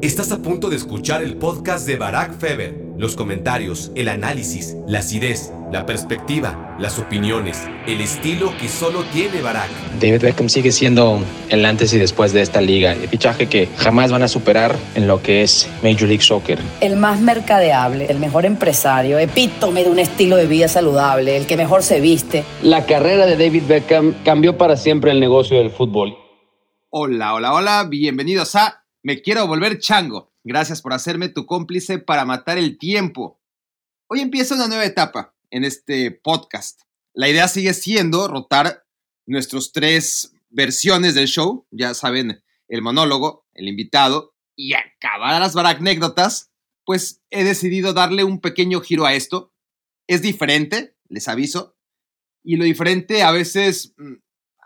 Estás a punto de escuchar el podcast de Barack Feber. Los comentarios, el análisis, la acidez, la perspectiva, las opiniones, el estilo que solo tiene Barack. David Beckham sigue siendo el antes y después de esta liga. El fichaje que jamás van a superar en lo que es Major League Soccer. El más mercadeable, el mejor empresario, epítome de un estilo de vida saludable, el que mejor se viste. La carrera de David Beckham cambió para siempre el negocio del fútbol. Hola, hola, hola, bienvenidos a Me quiero volver chango. Gracias por hacerme tu cómplice para matar el tiempo. Hoy empieza una nueva etapa en este podcast. La idea sigue siendo rotar nuestros tres versiones del show, ya saben, el monólogo, el invitado y acabadas las anécdotas, pues he decidido darle un pequeño giro a esto. Es diferente, les aviso, y lo diferente a veces mm,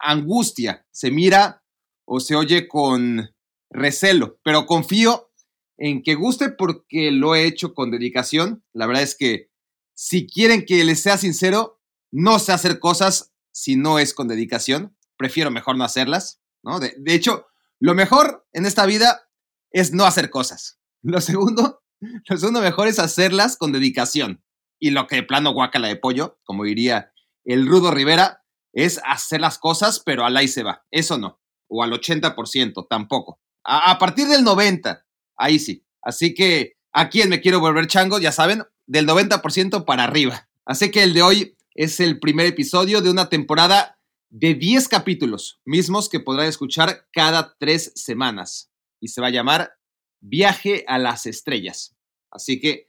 angustia, se mira o se oye con recelo, pero confío en que guste porque lo he hecho con dedicación. La verdad es que si quieren que les sea sincero, no sé hacer cosas si no es con dedicación. Prefiero mejor no hacerlas, ¿no? De, hecho, lo mejor en esta vida es no hacer cosas. Lo segundo, lo segundo mejor es hacerlas con dedicación. Y lo que de plano guacala de pollo, como diría el Rudo Rivera, es hacer las cosas, pero al ahí se va. Eso no. O al 80%, tampoco. A, partir del 90, ahí sí. Así que a quien me quiero volver chango, ya saben, del 90% para arriba. Así que el de hoy es el primer episodio de una temporada de 10 capítulos, mismos que podrán escuchar cada tres semanas. Y se va a llamar Viaje a las Estrellas. Así que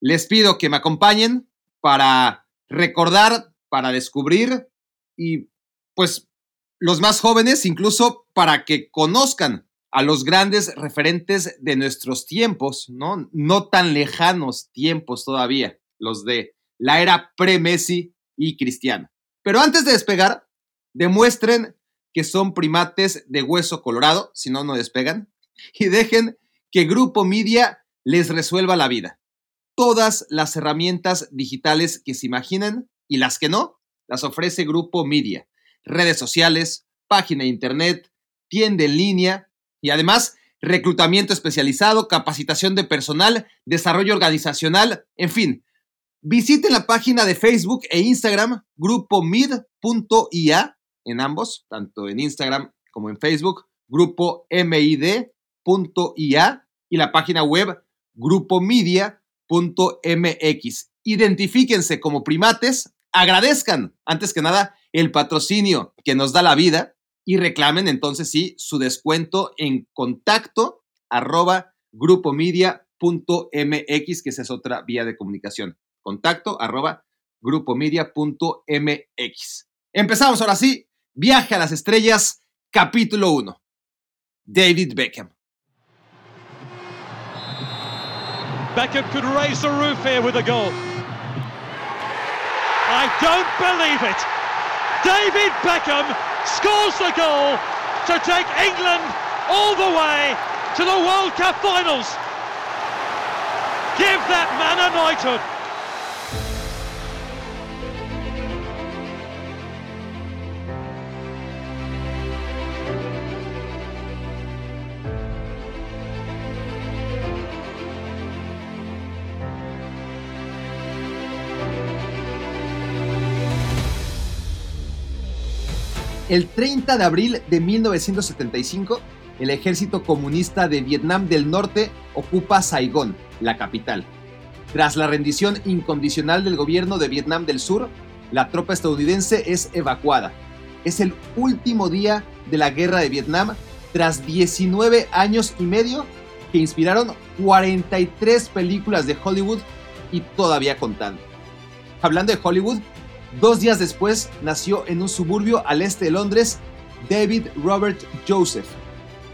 les pido que me acompañen para recordar, para descubrir y pues los más jóvenes incluso para que conozcan a los grandes referentes de nuestros tiempos, ¿no? No tan lejanos tiempos todavía, los de la era pre-Messi y Cristiano. Pero antes de despegar, demuestren que son primates de hueso colorado, si no, no despegan, y dejen que Grupo Media les resuelva la vida. Todas las herramientas digitales que se imaginen y las que no, las ofrece Grupo Media. Redes sociales, página de internet, tienda en línea y además reclutamiento especializado, capacitación de personal, desarrollo organizacional, en fin. Visiten la página de Facebook e Instagram grupomid.ia en ambos, tanto en Instagram como en Facebook, grupo mid.ia y la página web grupomedia.mx. Identifíquense como primates, agradezcan antes que nada el patrocinio que nos da la vida y reclamen entonces sí su descuento en contacto arroba grupomedia.mx, que esa es otra vía de comunicación. Contacto arroba grupomedia.mx. Empezamos ahora sí. Viaje a las estrellas, capítulo 1. David Beckham. Beckham could raise the roof here with a goal. I don't believe it. David Beckham scores the goal to take England all the way to the World Cup finals. Give that man a knighthood. El 30 de abril de 1975, el ejército comunista de Vietnam del Norte ocupa Saigón, la capital. Tras la rendición incondicional del gobierno de Vietnam del Sur, la tropa estadounidense es evacuada. Es el último día de la guerra de Vietnam tras 19 años y medio que inspiraron 43 películas de Hollywood y todavía contando. Hablando de Hollywood, Dos días después nació en un suburbio al este de Londres David Robert Joseph.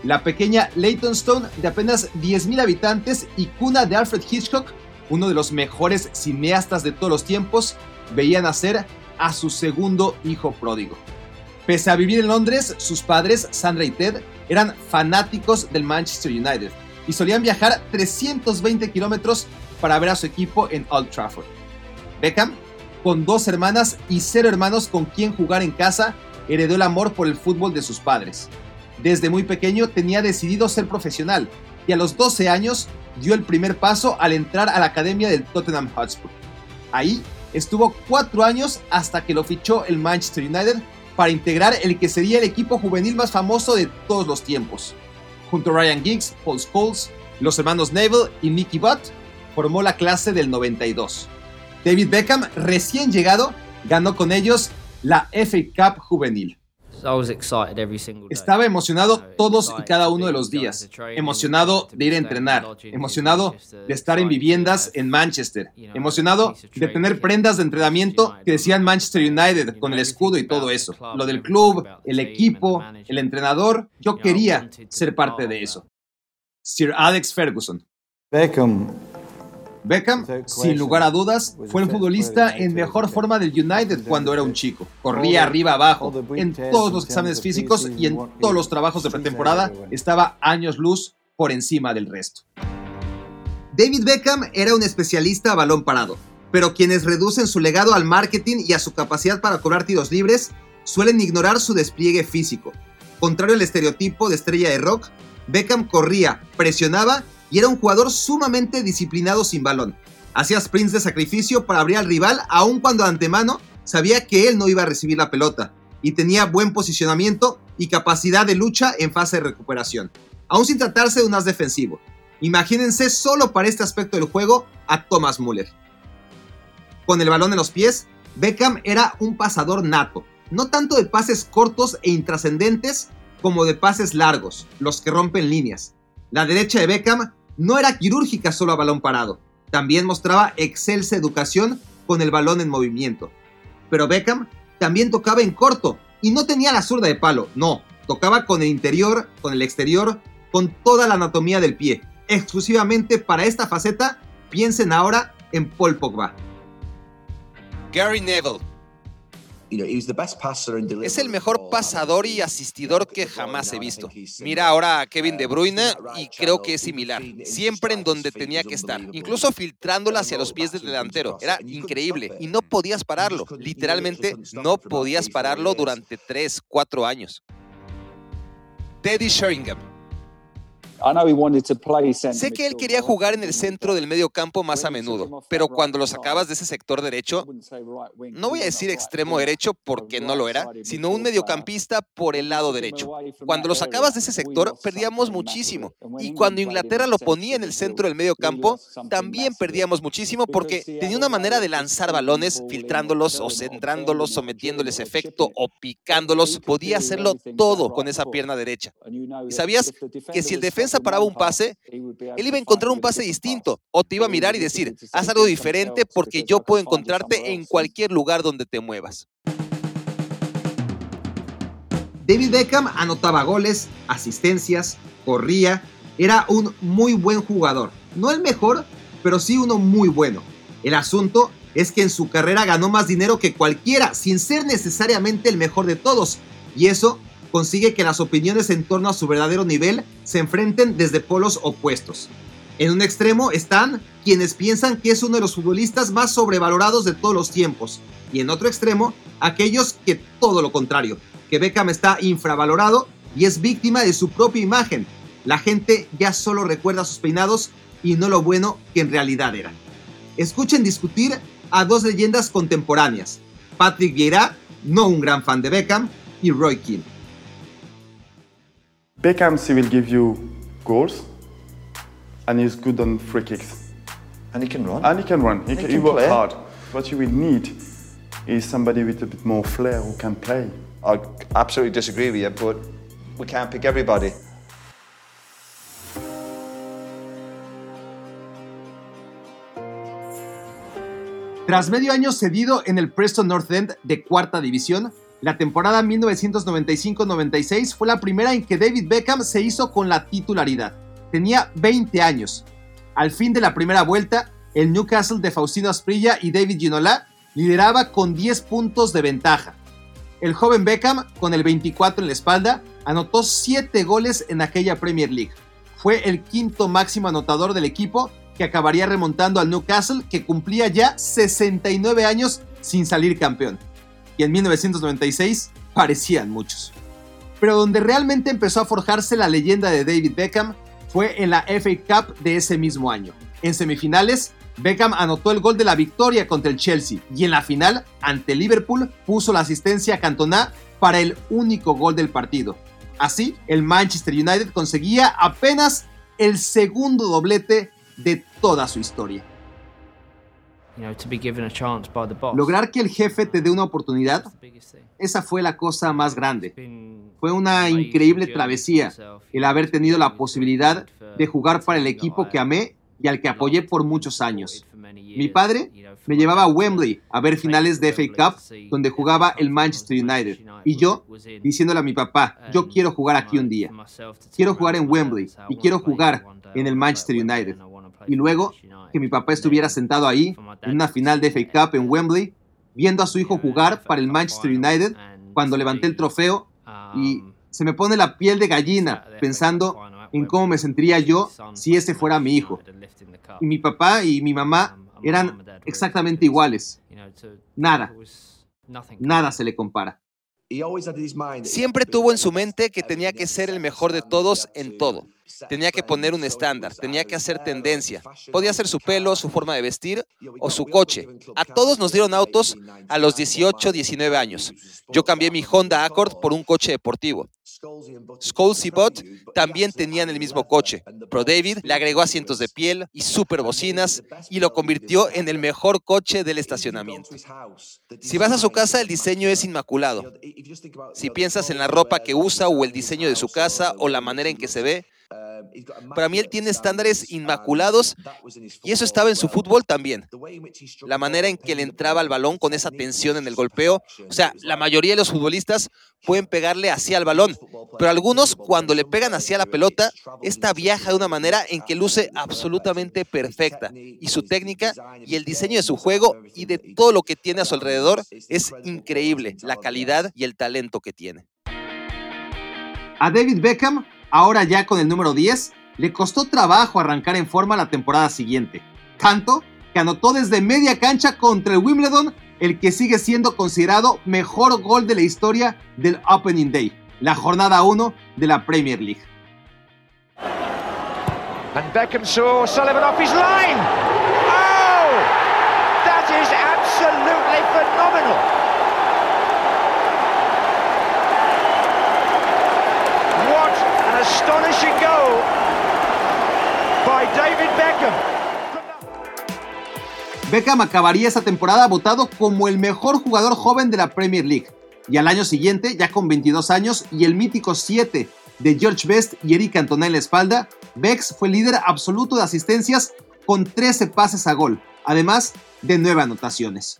La pequeña Leytonstone, de apenas 10.000 habitantes y cuna de Alfred Hitchcock, uno de los mejores cineastas de todos los tiempos, veía nacer a su segundo hijo pródigo. Pese a vivir en Londres, sus padres, Sandra y Ted, eran fanáticos del Manchester United y solían viajar 320 kilómetros para ver a su equipo en Old Trafford. Beckham con dos hermanas y cero hermanos con quien jugar en casa, heredó el amor por el fútbol de sus padres. Desde muy pequeño tenía decidido ser profesional y a los 12 años dio el primer paso al entrar a la academia del Tottenham Hotspur. Ahí estuvo cuatro años hasta que lo fichó el Manchester United para integrar el que sería el equipo juvenil más famoso de todos los tiempos. Junto a Ryan Giggs, Paul Scholes, los hermanos Neville y Nicky Butt, formó la clase del 92. David Beckham, recién llegado, ganó con ellos la FA Cup juvenil. Estaba emocionado todos y cada uno de los días, emocionado de ir a entrenar, emocionado de estar en viviendas en Manchester, emocionado de tener prendas de entrenamiento que decían Manchester United con el escudo y todo eso. Lo del club, el equipo, el entrenador, yo quería ser parte de eso. Sir Alex Ferguson. Beckham Beckham, sin lugar a dudas, fue el futbolista en mejor forma del United cuando era un chico. Corría arriba abajo en todos los exámenes físicos y en todos los trabajos de pretemporada. Estaba años luz por encima del resto. David Beckham era un especialista a balón parado, pero quienes reducen su legado al marketing y a su capacidad para cobrar tiros libres suelen ignorar su despliegue físico. Contrario al estereotipo de estrella de rock, Beckham corría, presionaba y era un jugador sumamente disciplinado sin balón. Hacía sprints de sacrificio para abrir al rival aun cuando de antemano sabía que él no iba a recibir la pelota y tenía buen posicionamiento y capacidad de lucha en fase de recuperación, aún sin tratarse de un as defensivo. Imagínense solo para este aspecto del juego a Thomas Müller. Con el balón en los pies, Beckham era un pasador nato, no tanto de pases cortos e intrascendentes como de pases largos, los que rompen líneas. La derecha de Beckham no era quirúrgica solo a balón parado, también mostraba excelsa educación con el balón en movimiento. Pero Beckham también tocaba en corto y no tenía la zurda de palo, no, tocaba con el interior, con el exterior, con toda la anatomía del pie. Exclusivamente para esta faceta, piensen ahora en Paul Pogba. Gary Neville es el mejor pasador y asistidor que jamás he visto. Mira ahora a Kevin De Bruyne y creo que es similar. Siempre en donde tenía que estar, incluso filtrándola hacia los pies del delantero. Era increíble y no podías pararlo. Literalmente no podías pararlo durante 3, 4 años. Teddy Sheringham Sé que él quería jugar en el centro del medio campo más a menudo, pero cuando lo sacabas de ese sector derecho, no voy a decir extremo derecho porque no lo era, sino un mediocampista por el lado derecho. Cuando lo sacabas de ese sector, perdíamos muchísimo. Y cuando Inglaterra lo ponía en el centro del medio campo, también perdíamos muchísimo porque tenía una manera de lanzar balones, filtrándolos o centrándolos, sometiéndoles efecto o picándolos. Podía hacerlo todo con esa pierna derecha. Y sabías que si el defensa paraba un pase, él iba a encontrar un pase distinto o te iba a mirar y decir, haz algo diferente porque yo puedo encontrarte en cualquier lugar donde te muevas. David Beckham anotaba goles, asistencias, corría, era un muy buen jugador. No el mejor, pero sí uno muy bueno. El asunto es que en su carrera ganó más dinero que cualquiera, sin ser necesariamente el mejor de todos. Y eso consigue que las opiniones en torno a su verdadero nivel se enfrenten desde polos opuestos. En un extremo están quienes piensan que es uno de los futbolistas más sobrevalorados de todos los tiempos, y en otro extremo aquellos que todo lo contrario, que Beckham está infravalorado y es víctima de su propia imagen. La gente ya solo recuerda sus peinados y no lo bueno que en realidad era. Escuchen discutir a dos leyendas contemporáneas, Patrick Vieira, no un gran fan de Beckham, y Roy Keane. Beckham he will give you goals, and he's good on free kicks. And he can run. And he can run. He, he, can, he works hard. What you will need is somebody with a bit more flair who can play. I absolutely disagree with you, but we can't pick everybody. Tras medio año cedido en el Preston North End de cuarta división, la temporada 1995-96 fue la primera en que David Beckham se hizo con la titularidad. Tenía 20 años. Al fin de la primera vuelta, el Newcastle de Faustino Asprilla y David Ginola lideraba con 10 puntos de ventaja. El joven Beckham, con el 24 en la espalda, anotó 7 goles en aquella Premier League. Fue el quinto máximo anotador del equipo que acabaría remontando al Newcastle que cumplía ya 69 años sin salir campeón y en 1996 parecían muchos. Pero donde realmente empezó a forjarse la leyenda de David Beckham fue en la FA Cup de ese mismo año. En semifinales, Beckham anotó el gol de la victoria contra el Chelsea y en la final, ante Liverpool, puso la asistencia a Cantona para el único gol del partido. Así, el Manchester United conseguía apenas el segundo doblete de toda su historia. Lograr que el jefe te dé una oportunidad, esa fue la cosa más grande. Fue una increíble travesía el haber tenido la posibilidad de jugar para el equipo que amé y al que apoyé por muchos años. Mi padre me llevaba a Wembley a ver finales de FA Cup donde jugaba el Manchester United y yo diciéndole a mi papá, yo quiero jugar aquí un día. Quiero jugar en Wembley y quiero jugar en el Manchester United. Y luego que mi papá estuviera sentado ahí en una final de FA Cup en Wembley, viendo a su hijo jugar para el Manchester United cuando levanté el trofeo y se me pone la piel de gallina pensando en cómo me sentiría yo si ese fuera mi hijo. Y mi papá y mi mamá eran exactamente iguales. Nada, nada se le compara. Siempre tuvo en su mente que tenía que ser el mejor de todos en todo. Tenía que poner un estándar, tenía que hacer tendencia. Podía ser su pelo, su forma de vestir o su coche. A todos nos dieron autos a los 18, 19 años. Yo cambié mi Honda Accord por un coche deportivo. Scholes y Bot también tenían el mismo coche, pero David le agregó asientos de piel y super bocinas y lo convirtió en el mejor coche del estacionamiento. Si vas a su casa, el diseño es inmaculado. Si piensas en la ropa que usa o el diseño de su casa o la manera en que se ve, para mí él tiene estándares inmaculados y eso estaba en su fútbol también. La manera en que le entraba al balón con esa tensión en el golpeo. O sea, la mayoría de los futbolistas pueden pegarle hacia el balón, pero algunos cuando le pegan hacia la pelota, esta viaja de una manera en que luce absolutamente perfecta y su técnica y el diseño de su juego y de todo lo que tiene a su alrededor es increíble, la calidad y el talento que tiene. A David Beckham ahora ya con el número 10, le costó trabajo arrancar en forma la temporada siguiente. Tanto que anotó desde media cancha contra el Wimbledon, el que sigue siendo considerado mejor gol de la historia del Opening Day, la jornada 1 de la Premier League. And Beckham saw Sullivan off his line. Astonishing goal by David Beckham. Beckham acabaría esa temporada votado como el mejor jugador joven de la Premier League. Y al año siguiente, ya con 22 años y el mítico 7 de George Best y Eric Cantona en la espalda, Bex fue líder absoluto de asistencias con 13 pases a gol, además de 9 anotaciones.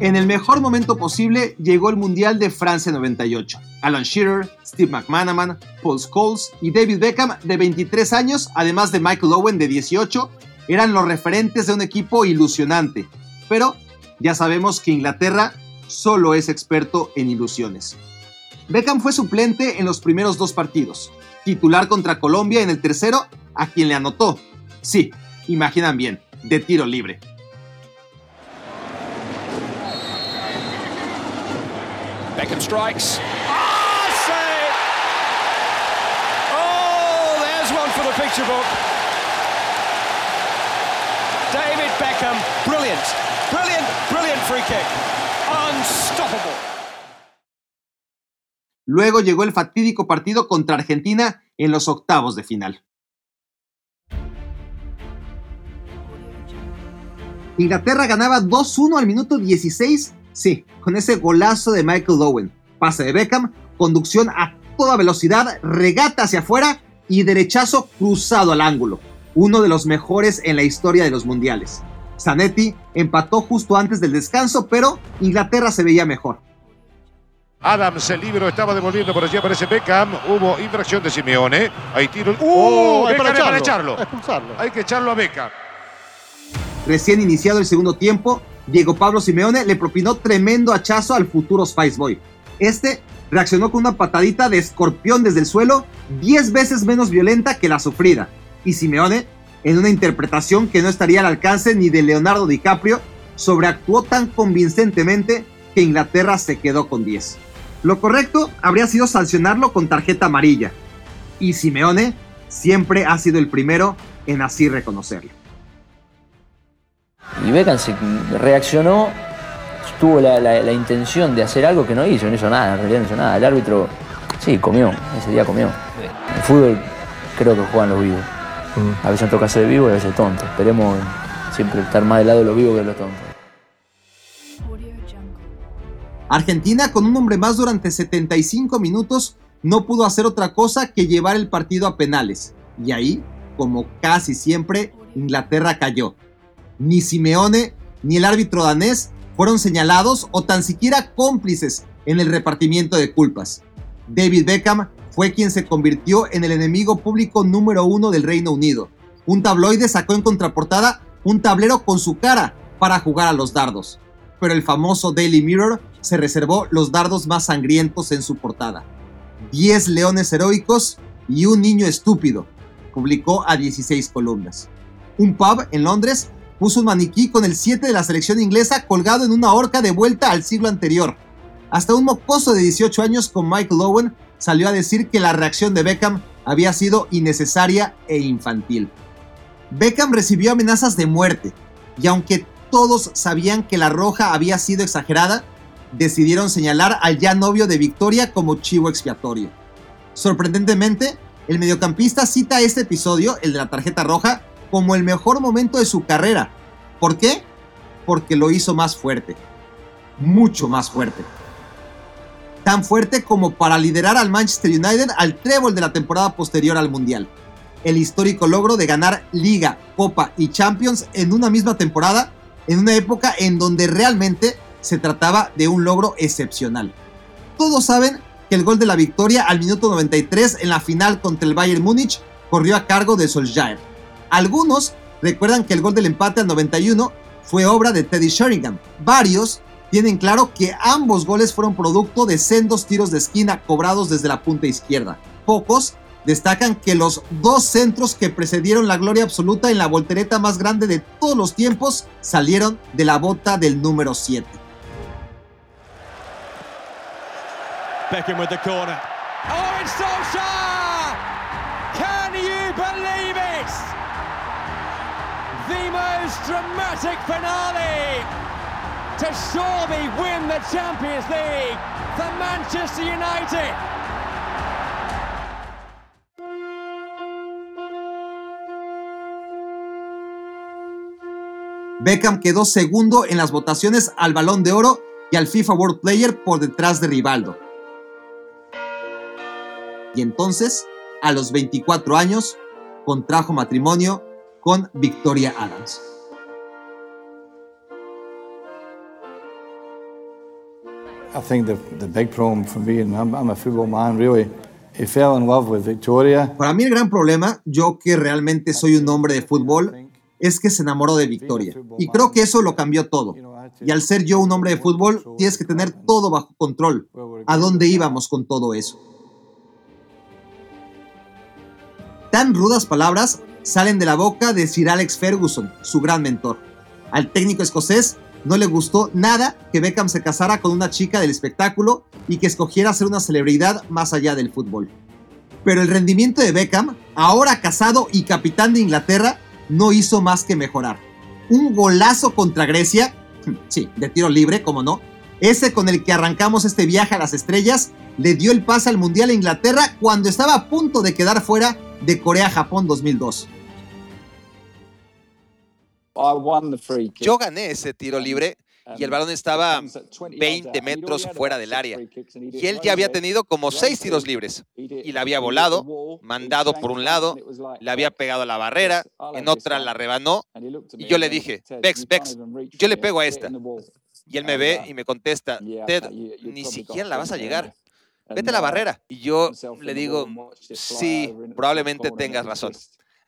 En el mejor momento posible llegó el Mundial de Francia 98. Alan Shearer, Steve McManaman, Paul Scholes y David Beckham de 23 años, además de Michael Owen de 18, eran los referentes de un equipo ilusionante. Pero ya sabemos que Inglaterra solo es experto en ilusiones. Beckham fue suplente en los primeros dos partidos, titular contra Colombia en el tercero, a quien le anotó. Sí, imaginan bien, de tiro libre. Beckham strikes. Ah, save! Oh, there's one for the picture book. David Beckham, brilliant, brilliant, brilliant free kick. Unstoppable. Luego llegó el fatídico partido contra Argentina en los octavos de final. Inglaterra ganaba 2-1 al minuto 16 Sí, con ese golazo de Michael Owen, pase de Beckham, conducción a toda velocidad, regata hacia afuera y derechazo cruzado al ángulo, uno de los mejores en la historia de los mundiales. Zanetti empató justo antes del descanso, pero Inglaterra se veía mejor. Adams, el libro estaba devolviendo por allí, aparece Beckham. Hubo infracción de Simeone. Hay tiro. ¡Uh! hay para echarlo. Hay que echarlo a Beckham. Recién iniciado el segundo tiempo, Diego Pablo Simeone le propinó tremendo hachazo al futuro Spice Boy. Este reaccionó con una patadita de escorpión desde el suelo, 10 veces menos violenta que la sufrida. Y Simeone, en una interpretación que no estaría al alcance ni de Leonardo DiCaprio, sobreactuó tan convincentemente que Inglaterra se quedó con 10. Lo correcto habría sido sancionarlo con tarjeta amarilla. Y Simeone siempre ha sido el primero en así reconocerlo. Y Beckham se reaccionó, tuvo la, la, la, intención de hacer algo que no hizo, no hizo nada, en realidad no hizo nada. El árbitro, sí, comió, ese día comió. El fútbol creo que juegan los vivos. Mm. A veces toca ser vivo y a veces tonto. Esperemos siempre estar más del lado de los vivos que de los tontos. Argentina, con un hombre más durante 75 minutos, no pudo hacer otra cosa que llevar el partido a penales. Y ahí, como casi siempre, Inglaterra cayó. Ni Simeone ni el árbitro danés fueron señalados o tan siquiera cómplices en el repartimiento de culpas. David Beckham fue quien se convirtió en el enemigo público número uno del Reino Unido. Un tabloide sacó en contraportada un tablero con su cara para jugar a los dardos. Pero el famoso Daily Mirror se reservó los dardos más sangrientos en su portada. 10 leones heroicos y un niño estúpido, publicó a 16 columnas. Un pub en Londres puso un maniquí con el 7 de la selección inglesa colgado en una horca de vuelta al siglo anterior. Hasta un mocoso de 18 años con Mike Lowen salió a decir que la reacción de Beckham había sido innecesaria e infantil. Beckham recibió amenazas de muerte, y aunque todos sabían que la roja había sido exagerada, decidieron señalar al ya novio de Victoria como chivo expiatorio. Sorprendentemente, el mediocampista cita este episodio, el de la tarjeta roja, como el mejor momento de su carrera. ¿Por qué? Porque lo hizo más fuerte. Mucho más fuerte. Tan fuerte como para liderar al Manchester United al trébol de la temporada posterior al Mundial. El histórico logro de ganar Liga, Copa y Champions en una misma temporada, en una época en donde realmente se trataba de un logro excepcional. Todos saben que el gol de la victoria al minuto 93 en la final contra el Bayern Múnich corrió a cargo de Solskjaer. Algunos recuerdan que el gol del empate al 91 fue obra de Teddy Sheringham. Varios tienen claro que ambos goles fueron producto de sendos tiros de esquina cobrados desde la punta izquierda. Pocos destacan que los dos centros que precedieron la gloria absoluta en la voltereta más grande de todos los tiempos salieron de la bota del número 7. Beckham with the corner. Oh! Dramatic finale to surely win the Champions League for Manchester United. Beckham quedó segundo en las votaciones al Balón de Oro y al FIFA World Player por detrás de Rivaldo. Y entonces, a los 24 años, contrajo matrimonio con Victoria Adams. I think the, the big problem for me, and I'm, I'm a football man really, he fell in love with Victoria. Para mí el gran problema, yo que realmente soy un hombre de fútbol, es que se enamoró de Victoria. Y creo que eso lo cambió todo. Y al ser yo un hombre de fútbol, tienes que tener todo bajo control. ¿A dónde íbamos con todo eso? Tan rudas palabras salen de la boca de Sir Alex Ferguson, su gran mentor. Al técnico escocés no le gustó nada que Beckham se casara con una chica del espectáculo y que escogiera ser una celebridad más allá del fútbol. Pero el rendimiento de Beckham, ahora casado y capitán de Inglaterra, no hizo más que mejorar. Un golazo contra Grecia, sí, de tiro libre, como no, ese con el que arrancamos este viaje a las estrellas, le dio el pase al Mundial a Inglaterra cuando estaba a punto de quedar fuera de Corea-Japón 2002. Yo gané ese tiro libre y el balón estaba 20 metros fuera del área. Y él ya había tenido como seis tiros libres. Y la había volado, mandado por un lado, le había pegado a la barrera, en otra la rebanó. Y yo le dije, Bex, Bex, yo le pego a esta. Y él me ve y me contesta, Ted, ni siquiera la vas a llegar. Vete a la barrera. Y yo le digo, sí, probablemente tengas razón.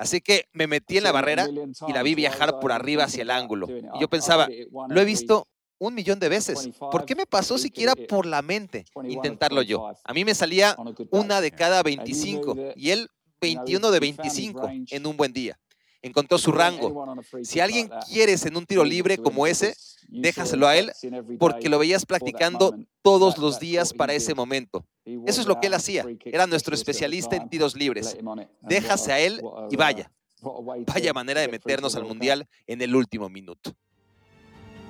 Así que me metí en la barrera y la vi viajar por arriba hacia el ángulo. Y yo pensaba, lo he visto un millón de veces. ¿Por qué me pasó siquiera por la mente intentarlo yo? A mí me salía una de cada 25 y él 21 de 25 en un buen día. Encontró su rango. Si alguien quieres en un tiro libre como ese, déjaselo a él porque lo veías practicando todos los días para ese momento. Eso es lo que él hacía. Era nuestro especialista en tiros libres. Déjase a él y vaya. Vaya manera de meternos al Mundial en el último minuto.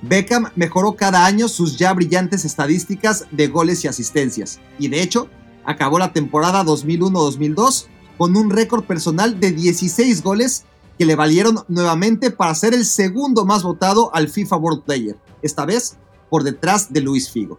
Beckham mejoró cada año sus ya brillantes estadísticas de goles y asistencias, y de hecho, acabó la temporada 2001-2002 con un récord personal de 16 goles que le valieron nuevamente para ser el segundo más votado al FIFA World Player, esta vez por detrás de Luis Figo.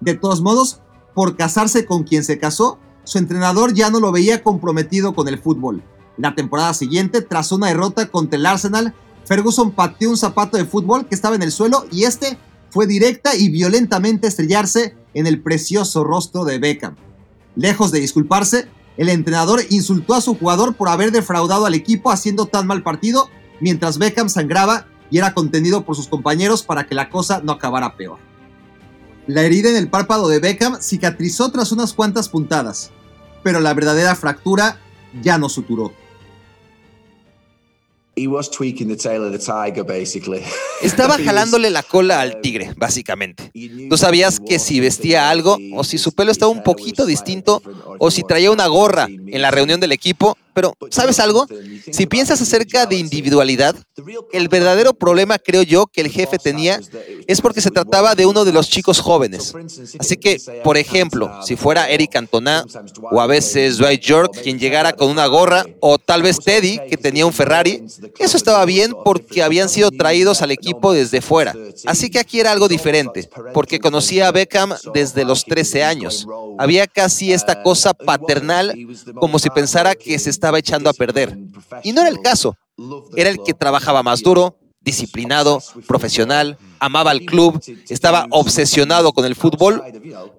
De todos modos, por casarse con quien se casó, su entrenador ya no lo veía comprometido con el fútbol. La temporada siguiente, tras una derrota contra el Arsenal, Ferguson pateó un zapato de fútbol que estaba en el suelo y este fue directa y violentamente estrellarse en el precioso rostro de Beckham. Lejos de disculparse, el entrenador insultó a su jugador por haber defraudado al equipo haciendo tan mal partido, mientras Beckham sangraba y era contenido por sus compañeros para que la cosa no acabara peor. La herida en el párpado de Beckham cicatrizó tras unas cuantas puntadas, pero la verdadera fractura ya no suturó. Estaba jalándole la cola al tigre, básicamente. Tú sabías que si vestía algo, o si su pelo estaba un poquito distinto, o si traía una gorra en la reunión del equipo, pero, ¿sabes algo? Si piensas acerca de individualidad, el verdadero problema, creo yo, que el jefe tenía es porque se trataba de uno de los chicos jóvenes. Así que, por ejemplo, si fuera Eric Cantona o a veces Dwight York quien llegara con una gorra, o tal vez Teddy que tenía un Ferrari, eso estaba bien porque habían sido traídos al equipo desde fuera. Así que aquí era algo diferente, porque conocía a Beckham desde los 13 años. Había casi esta cosa paternal, como si pensara que se estaba echando a perder. Y no era el caso. Era el que trabajaba más duro, disciplinado, profesional, amaba al club, estaba obsesionado con el fútbol,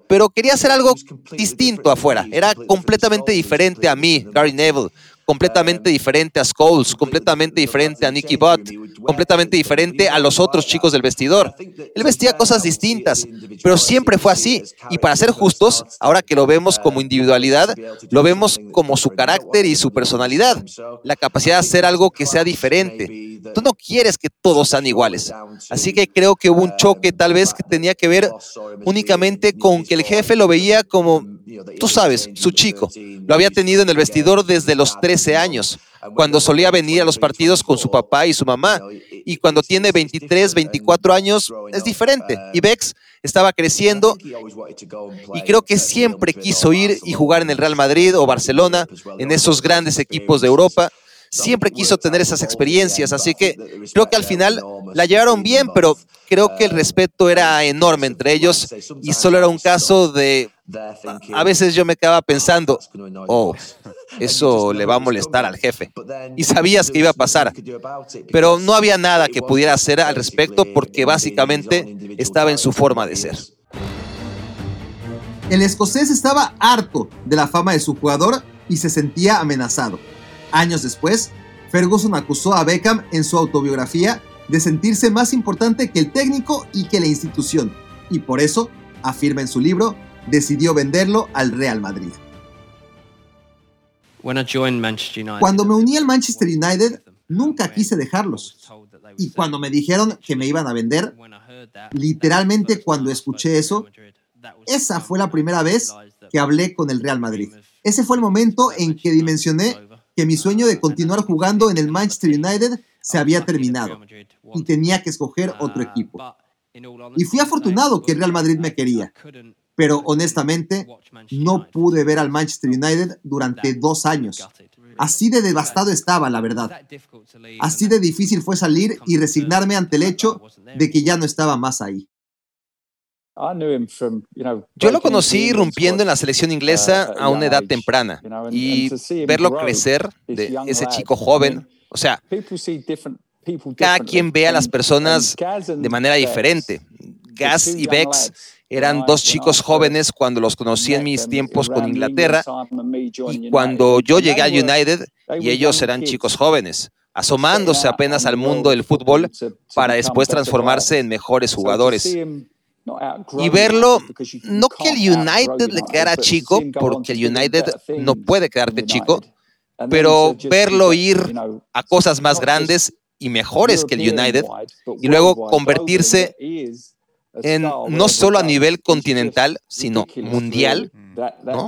pero quería hacer algo distinto afuera. Era completamente diferente a mí, Gary Neville, completamente diferente a Scholes, completamente diferente a Nicky Butt, completamente diferente a los otros chicos del vestidor. Él vestía cosas distintas, pero siempre fue así. Y para ser justos, ahora que lo vemos como individualidad, lo vemos como su carácter y su personalidad, la capacidad de hacer algo que sea diferente. Tú no quieres que todos sean iguales. Así que creo que hubo un choque tal vez que tenía que ver únicamente con que el jefe lo veía como, tú sabes, su chico. Lo había tenido en el vestidor desde los 13 años, cuando solía venir a los partidos con su papá y su mamá. Y cuando tiene 23, 24 años, es diferente. Y Bex estaba creciendo y creo que siempre quiso ir y jugar en el Real Madrid o Barcelona, en esos grandes equipos de Europa siempre quiso tener esas experiencias, así que creo que al final la llevaron bien, pero creo que el respeto era enorme entre ellos y solo era un caso de... A veces yo me quedaba pensando, oh, eso le va a molestar al jefe. Y sabías que iba a pasar, pero no había nada que pudiera hacer al respecto porque básicamente estaba en su forma de ser. El escocés estaba harto de la fama de su jugador y se sentía amenazado. Años después, Ferguson acusó a Beckham en su autobiografía de sentirse más importante que el técnico y que la institución, y por eso, afirma en su libro, decidió venderlo al Real Madrid. Cuando me uní al Manchester United, nunca quise dejarlos. Y cuando me dijeron que me iban a vender, literalmente cuando escuché eso, esa fue la primera vez que hablé con el Real Madrid. Ese fue el momento en que dimensioné que mi sueño de continuar jugando en el Manchester United se había terminado y tenía que escoger otro equipo. Y fui afortunado que el Real Madrid me quería, pero honestamente no pude ver al Manchester United durante dos años. Así de devastado estaba, la verdad. Así de difícil fue salir y resignarme ante el hecho de que ya no estaba más ahí. Yo lo conocí rompiendo en la selección inglesa a una edad temprana y verlo crecer de ese chico joven, o sea, cada quien ve a las personas de manera diferente. Gas y Bex eran dos chicos jóvenes cuando los conocí en mis tiempos con Inglaterra y cuando yo llegué al United y ellos eran chicos jóvenes asomándose apenas al mundo del fútbol para después transformarse en mejores jugadores. y verlo, no que el United le quedara chico, porque el United no puede quedarte chico, pero verlo ir a cosas más grandes y mejores que el United y luego convertirse en no solo a nivel continental, sino mundial,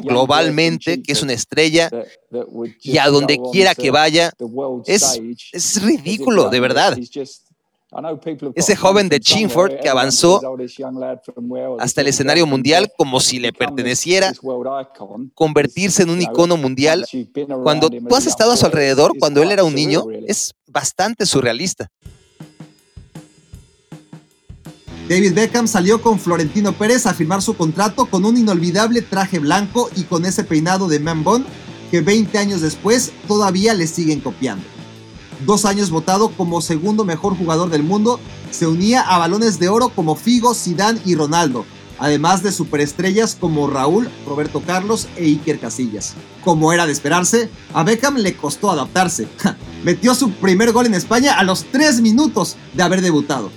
globalmente, que es una estrella y a donde quiera que vaya, es, es ridículo, de verdad. Ese joven de Chinford que avanzó hasta el escenario mundial como si le perteneciera, convertirse en un icono mundial, cuando tú has estado a su alrededor, cuando él era un niño, es bastante surrealista. David Beckham salió con Florentino Pérez a firmar su contrato con un inolvidable traje blanco y con ese peinado de man bun que 20 años después todavía le siguen copiando dos años votado como segundo mejor jugador del mundo, se unía a balones de oro como Figo, Zidane y Ronaldo, además de superestrellas como Raúl, Roberto Carlos e Iker Casillas. Como era de esperarse, a Beckham le costó adaptarse. Metió su primer gol en España a los tres minutos de haber debutado.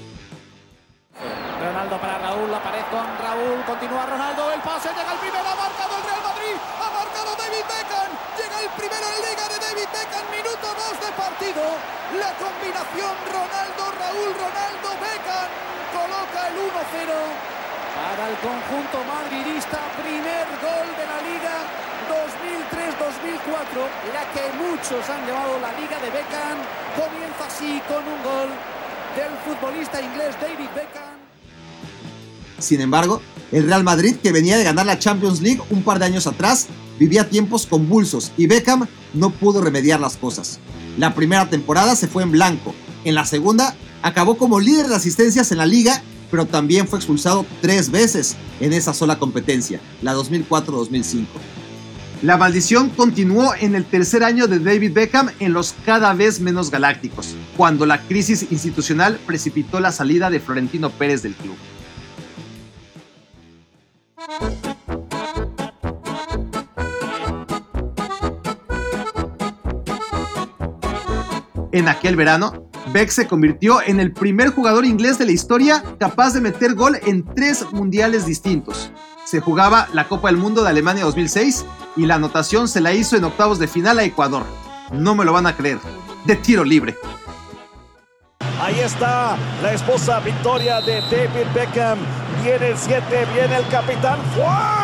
La combinación Ronaldo-Raúl, Ronaldo-Beckham coloca el 1-0 para el conjunto madridista, primer gol de la Liga 2003-2004, la que muchos han llamado la Liga de Beckham, comienza así con un gol del futbolista inglés David Beckham. Sin embargo, el Real Madrid, que venía de ganar la Champions League un par de años atrás, vivía tiempos convulsos y Beckham no pudo remediar las cosas. La primera temporada se fue en blanco. En la segunda, acabó como líder de asistencias en la liga, pero también fue expulsado tres veces en esa sola competencia, la 2004-2005. La maldición continuó en el tercer año de David Beckham en los cada vez menos galácticos, cuando la crisis institucional precipitó la salida de Florentino Pérez del club. En aquel verano, Beck se convirtió en el primer jugador inglés de la historia capaz de meter gol en tres mundiales distintos. Se jugaba la Copa del Mundo de Alemania 2006 y la anotación se la hizo en octavos de final a Ecuador. No me lo van a creer, de tiro libre. Ahí está la esposa Victoria de David Beckham. Viene el 7, viene el capitán. ¡Fuego!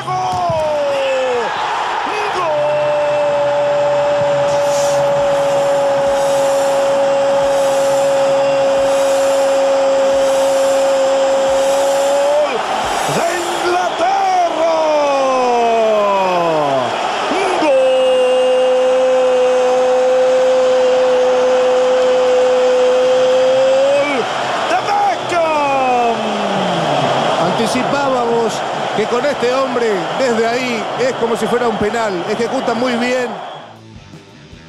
Desde ahí, es como si fuera un penal. Ejecuta muy bien.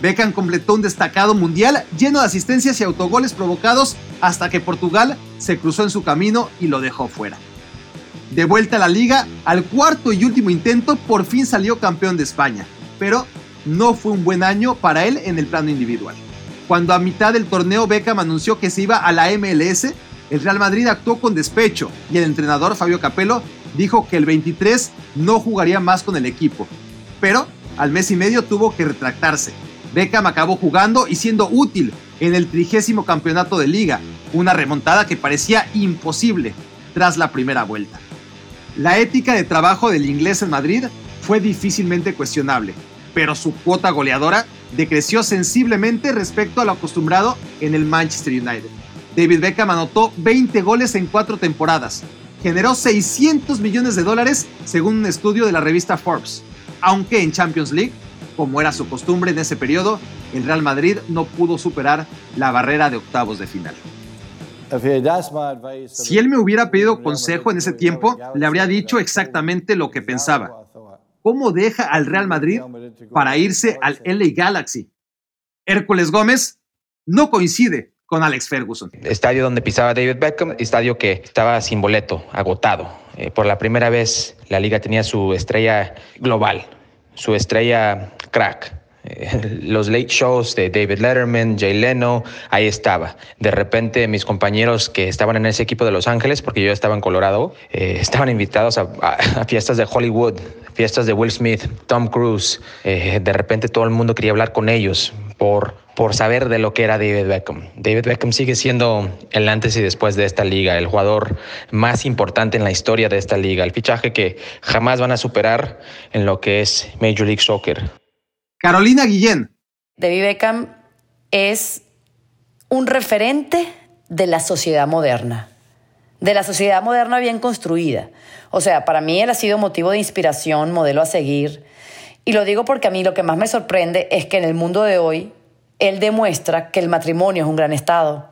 Beckham completó un destacado mundial lleno de asistencias y autogoles provocados hasta que Portugal se cruzó en su camino y lo dejó fuera. De vuelta a la liga, al cuarto y último intento por fin salió campeón de España, pero no fue un buen año para él en el plano individual. Cuando a mitad del torneo Beckham anunció que se iba a la MLS, el Real Madrid actuó con despecho y el entrenador Fabio Capello dijo que el 23 no jugaría más con el equipo. Pero al mes y medio tuvo que retractarse. Beckham acabó jugando y siendo útil en el trigésimo campeonato de liga, una remontada que parecía imposible tras la primera vuelta. La ética de trabajo del inglés en Madrid fue difícilmente cuestionable, pero su cuota goleadora decreció sensiblemente respecto a lo acostumbrado en el Manchester United. David Beckham anotó 20 goles en cuatro temporadas, generó 600 millones de dólares según un estudio de la revista Forbes, aunque en Champions League, como era su costumbre en ese periodo, el Real Madrid no pudo superar la barrera de octavos de final. Si él me hubiera pedido consejo en ese tiempo, le habría dicho exactamente lo que pensaba. ¿Cómo deja al Real Madrid para irse al LA Galaxy? Hércules Gómez no coincide con Alex Ferguson. Estadio donde pisaba David Beckham, estadio que estaba sin boleto, agotado. Eh, por la primera vez la liga tenía su estrella global, su estrella crack, eh, los late shows de David Letterman, Jay Leno, ahí estaba. De repente mis compañeros que estaban en ese equipo de Los Ángeles, porque yo estaba en Colorado, eh, estaban invitados a, fiestas de Hollywood, fiestas de Will Smith, Tom Cruise. De repente todo el mundo quería hablar con ellos por, por saber de lo que era David Beckham. David Beckham sigue siendo el antes y después de esta liga, el jugador más importante en la historia de esta liga, el fichaje que jamás van a superar en lo que es Major League Soccer. Carolina Guillén. David Beckham es un referente de la sociedad moderna, de la sociedad moderna bien construida. O sea, para mí él ha sido motivo de inspiración, modelo a seguir. Y lo digo porque a mí lo que más me sorprende es que en el mundo de hoy él demuestra que el matrimonio es un gran estado.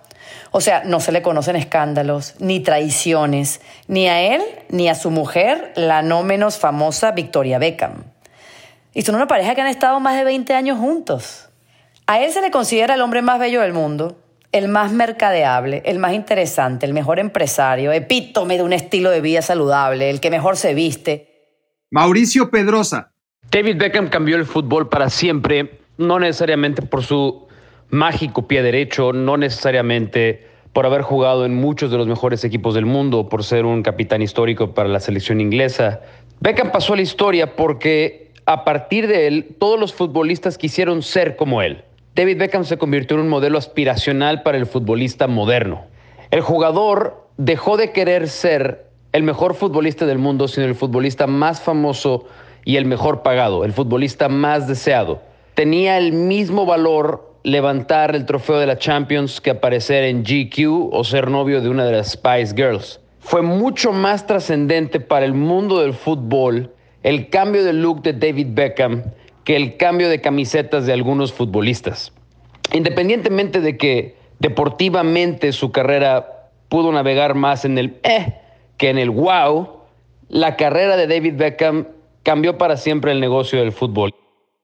O sea, no se le conocen escándalos, ni traiciones, ni a él, ni a su mujer, la no menos famosa Victoria Beckham. Y son una pareja que han estado más de 20 años juntos. A él se le considera el hombre más bello del mundo, el más mercadeable, el más interesante, el mejor empresario, epítome de un estilo de vida saludable, el que mejor se viste. Mauricio Pedrosa. David Beckham cambió el fútbol para siempre, no necesariamente por su mágico pie derecho, no necesariamente por haber jugado en muchos de los mejores equipos del mundo, por ser un capitán histórico para la selección inglesa. Beckham pasó a la historia porque a partir de él, todos los futbolistas quisieron ser como él. David Beckham se convirtió en un modelo aspiracional para el futbolista moderno. El jugador dejó de querer ser el mejor futbolista del mundo, sino el futbolista más famoso y el mejor pagado, el futbolista más deseado. Tenía el mismo valor levantar el trofeo de la Champions que aparecer en GQ o ser novio de una de las Spice Girls. Fue mucho más trascendente para el mundo del fútbol el cambio de look de David Beckham que el cambio de camisetas de algunos futbolistas. Independientemente de que deportivamente su carrera pudo navegar más en el eh que en el wow, la carrera de David Beckham cambió para siempre el negocio del fútbol.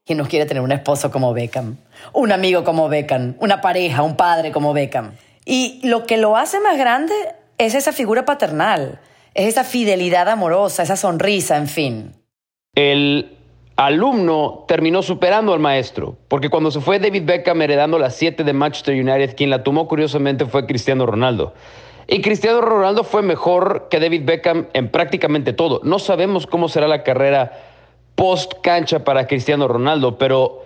¿Quién nos quiere tener un esposo como Beckham? Un amigo como Beckham, una pareja, un padre como Beckham. Y lo que lo hace más grande es esa figura paternal, es esa fidelidad amorosa, esa sonrisa, en fin el alumno terminó superando al maestro, porque cuando se fue David Beckham heredando las 7 de Manchester United, quien la tomó curiosamente fue Cristiano Ronaldo. Y Cristiano Ronaldo fue mejor que David Beckham en prácticamente todo. No sabemos cómo será la carrera post cancha para Cristiano Ronaldo, pero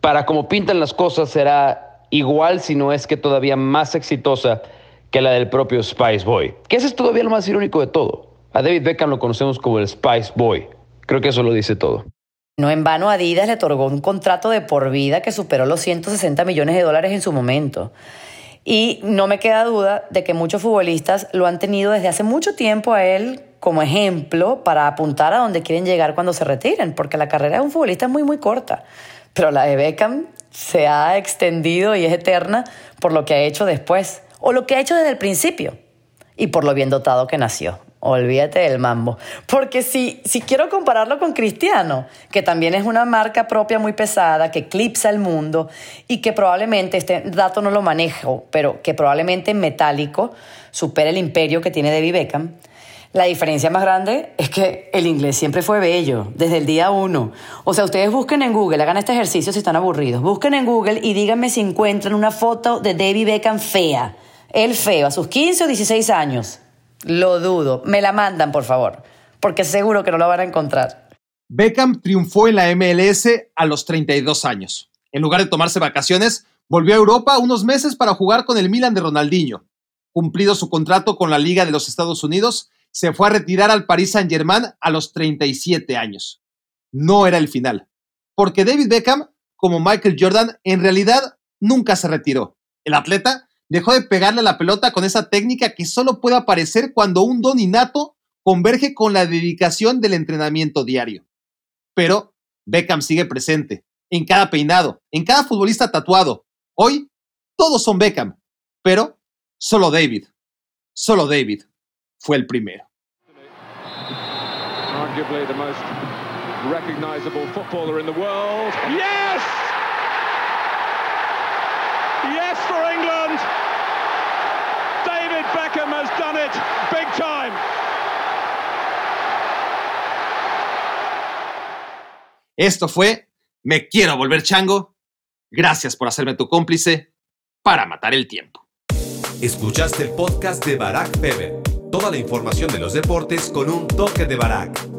para como pintan las cosas será igual, si no es que todavía más exitosa que la del propio Spice Boy. Que ese es todavía lo más irónico de todo. A David Beckham lo conocemos como el Spice Boy. Creo que eso lo dice todo. No en vano Adidas le otorgó un contrato de por vida que superó los 160 millones de dólares en su momento. Y no me queda duda de que muchos futbolistas lo han tenido desde hace mucho tiempo a él como ejemplo para apuntar a donde quieren llegar cuando se retiren, porque la carrera de un futbolista es muy, muy corta. Pero la de Beckham se ha extendido y es eterna por lo que ha hecho después, o lo que ha hecho desde el principio, y por lo bien dotado que nació. Olvídate del mambo. Porque si, si quiero compararlo con Cristiano, que también es una marca propia muy pesada, que eclipsa el mundo y que probablemente, este dato no lo manejo, pero que probablemente en metálico supera el imperio que tiene David Beckham, la diferencia más grande es que el inglés siempre fue bello, desde el día uno. O sea, ustedes busquen en Google, hagan este ejercicio si están aburridos. Busquen en Google y díganme si encuentran una foto de David Beckham fea. Él feo, a sus 15 o 16 años. Lo dudo. Me la mandan, por favor, porque seguro que no la van a encontrar. Beckham triunfó en la MLS a los 32 años. En lugar de tomarse vacaciones, volvió a Europa unos meses para jugar con el Milan de Ronaldinho. Cumplido su contrato con la Liga de los Estados Unidos, se fue a retirar al Paris Saint-Germain a los 37 años. No era el final, porque David Beckham, como Michael Jordan, en realidad nunca se retiró. El atleta dejó de pegarle la pelota con esa técnica que solo puede aparecer cuando un don innato converge con la dedicación del entrenamiento diario. Pero Beckham sigue presente, en cada peinado, en cada futbolista tatuado. Hoy, todos son Beckham, pero solo David, solo David fue el primero. Arguably the most recognizable footballer in the world. Yes for England! David Beckham has done it big time. Esto fue Me quiero volver chango. Gracias por hacerme tu cómplice para matar el tiempo. Escuchaste el podcast de Barack Feber. Toda la información de los deportes con un toque de Barack.